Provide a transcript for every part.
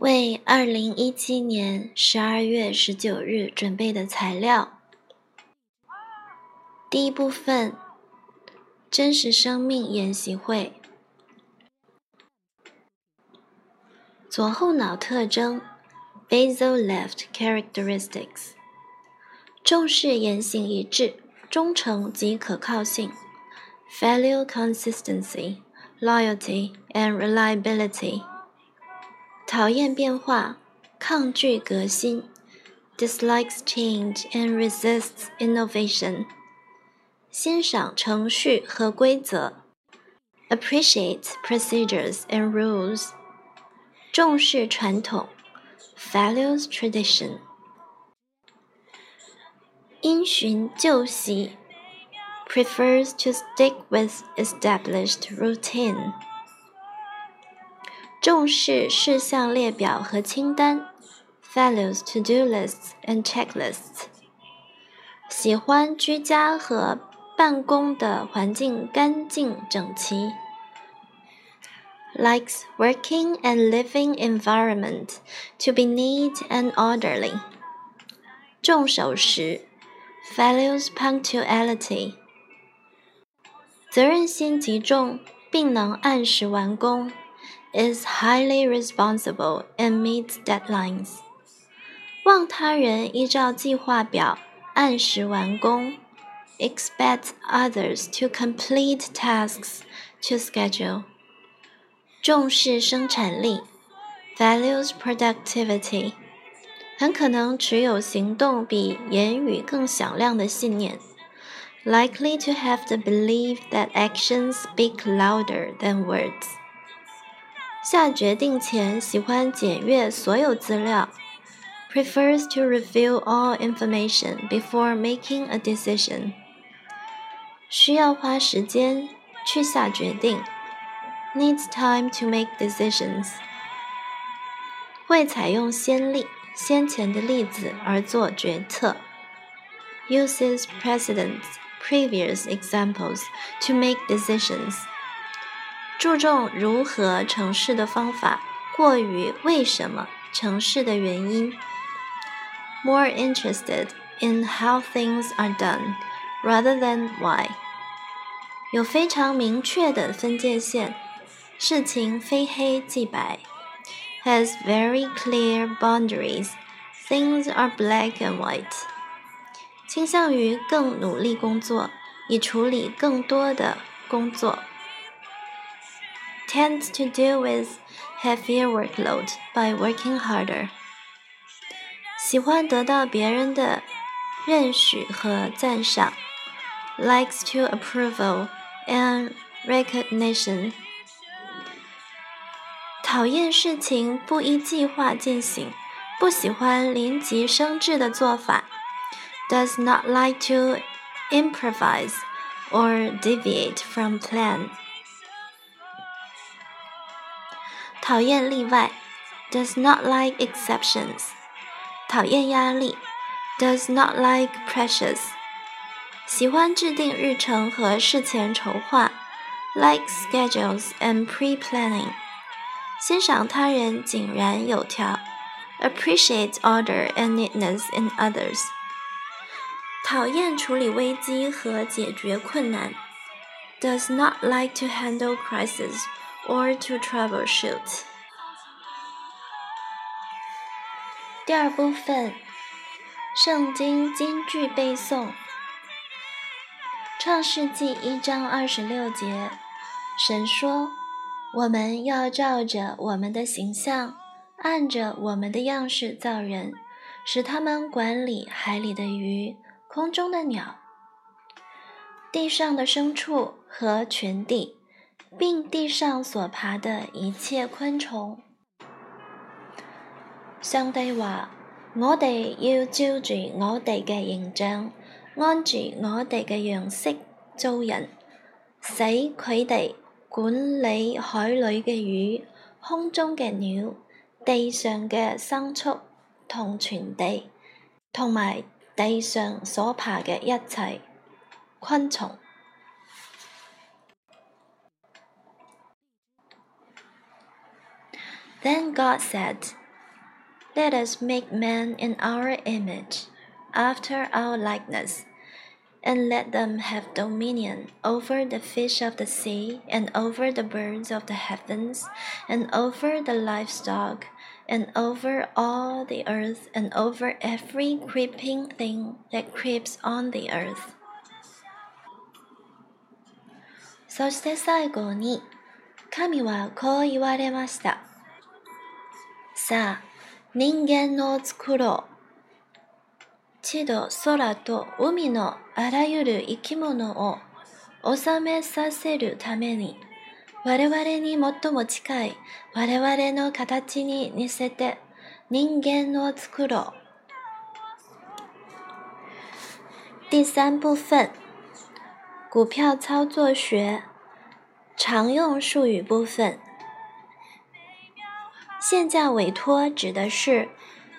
为二零一七年十二月十九日准备的材料。第一部分：真实生命研习会。左后脑特征 （basal left characteristics） 重视言行一致、忠诚及可靠性 （value consistency, loyalty and reliability）。讨厌变化，抗拒革新，dislikes change and resists innovation。欣赏程序和规则，appreciates procedures and rules。重视传统，values tradition。因循旧习，prefers to stick with established routine。 重视事项列表和清单，values to-do lists and checklists。喜欢居家和办公的环境干净整齐，likes working and living environment to be neat and orderly。重守时，values punctuality。责任心极重，并能按时完工。 is highly responsible and meets deadlines. 望他人依照计划表按时完工，expect others to complete tasks to schedule. 重视生产力，values productivity. 很可能持有行动比言语更响亮的信念，likely to have the belief that actions speak louder than words. 下决定前喜欢检阅所有资料，prefers to review all information before making a decision。需要花时间去下决定，needs time to make decisions。会采用先例、先前的例子而做决策，uses precedents, previous examples to make decisions。 注重如何成事的方法，过于为什么成事的原因。More interested in how things are done rather than why。有非常明确的分界线，事情非黑即白。Has very clear boundaries. Things are black and white. 倾向于更努力工作，以处理更多的工作。tends to deal with heavier workload by working harder. 喜欢得到别人的认许和赞赏，likes to approval and recognition. 讨厌事情不依计划进行，不喜欢临急生智的做法，does not like to improvise or deviate from plan. 讨厌例外，does not like exceptions。讨厌压力，does not like pressures。喜欢制定日程和事前筹划，like schedules and pre-planning。欣赏他人井然有条，appreciate order and neatness in others。讨厌处理危机和解决困难，does not like to handle crises。 Or to troubleshoot。第二部分，圣经金句背诵。创世纪一章二十六节，神说：“我们要照着我们的形象，按着我们的样式造人，使他们管理海里的鱼、空中的鸟、地上的牲畜和全地。” 并地上所爬的一切昆蟲。上帝話：我哋要照住我哋嘅形象，按住我哋嘅樣式造人，使佢哋管理海裏嘅魚、空中嘅鳥、地上嘅牲畜同全地，同埋地上所爬嘅一切昆蟲。 Then God said, Let us make man in our image, after our likeness, and let them have dominion over the fish of the sea, and over the birds of the heavens, and over the livestock, and over all the earth, and over every creeping thing that creeps on the earth. そして最後に、神はこう言われました。 さあ、人間の作ろう。地と空と海のあらゆる生き物を収めさせるために、我々に最も近い我々の形に似せて人間を作ろう。第三部分，股票操作学常用术语部分。限价委托指的是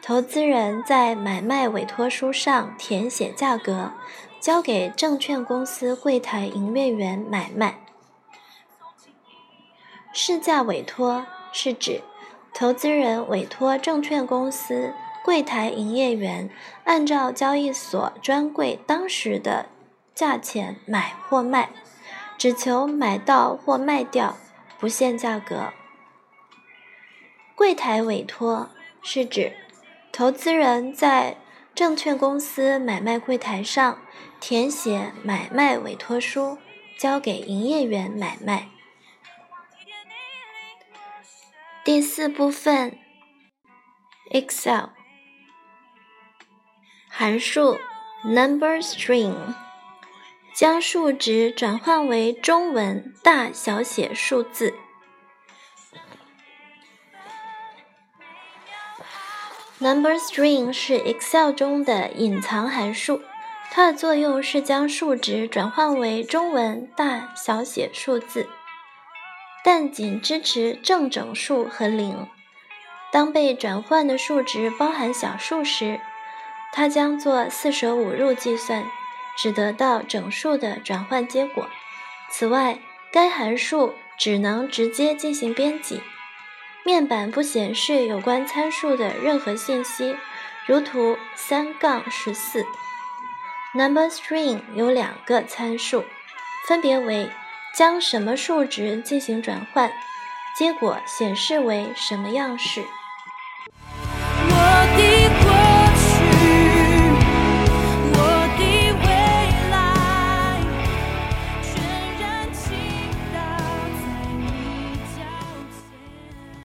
投资人在买卖委托书上填写价格，交给证券公司柜台营业员买卖。市价委托是指投资人委托证券公司柜台营业员按照交易所专柜当时的价钱买或卖，只求买到或卖掉，不限价格。柜台委托是指投资人在证券公司买卖柜台上填写买卖委托书，交给营业员买卖。第四部分，Excel 函数 Number String 将数值转换为中文大小写数字。Number string 是 Excel 中的隐藏函数，它的作用是将数值转换为中文大小写数字，但仅支持正整数和零。当被转换的数值包含小数时，它将做四舍五入计算，只得到整数的转换结果。此外，该函数只能直接进行编辑。面板不显示有关参数的任何信息，如图三杠十四。Number string 有两个参数，分别为将什么数值进行转换，结果显示为什么样式。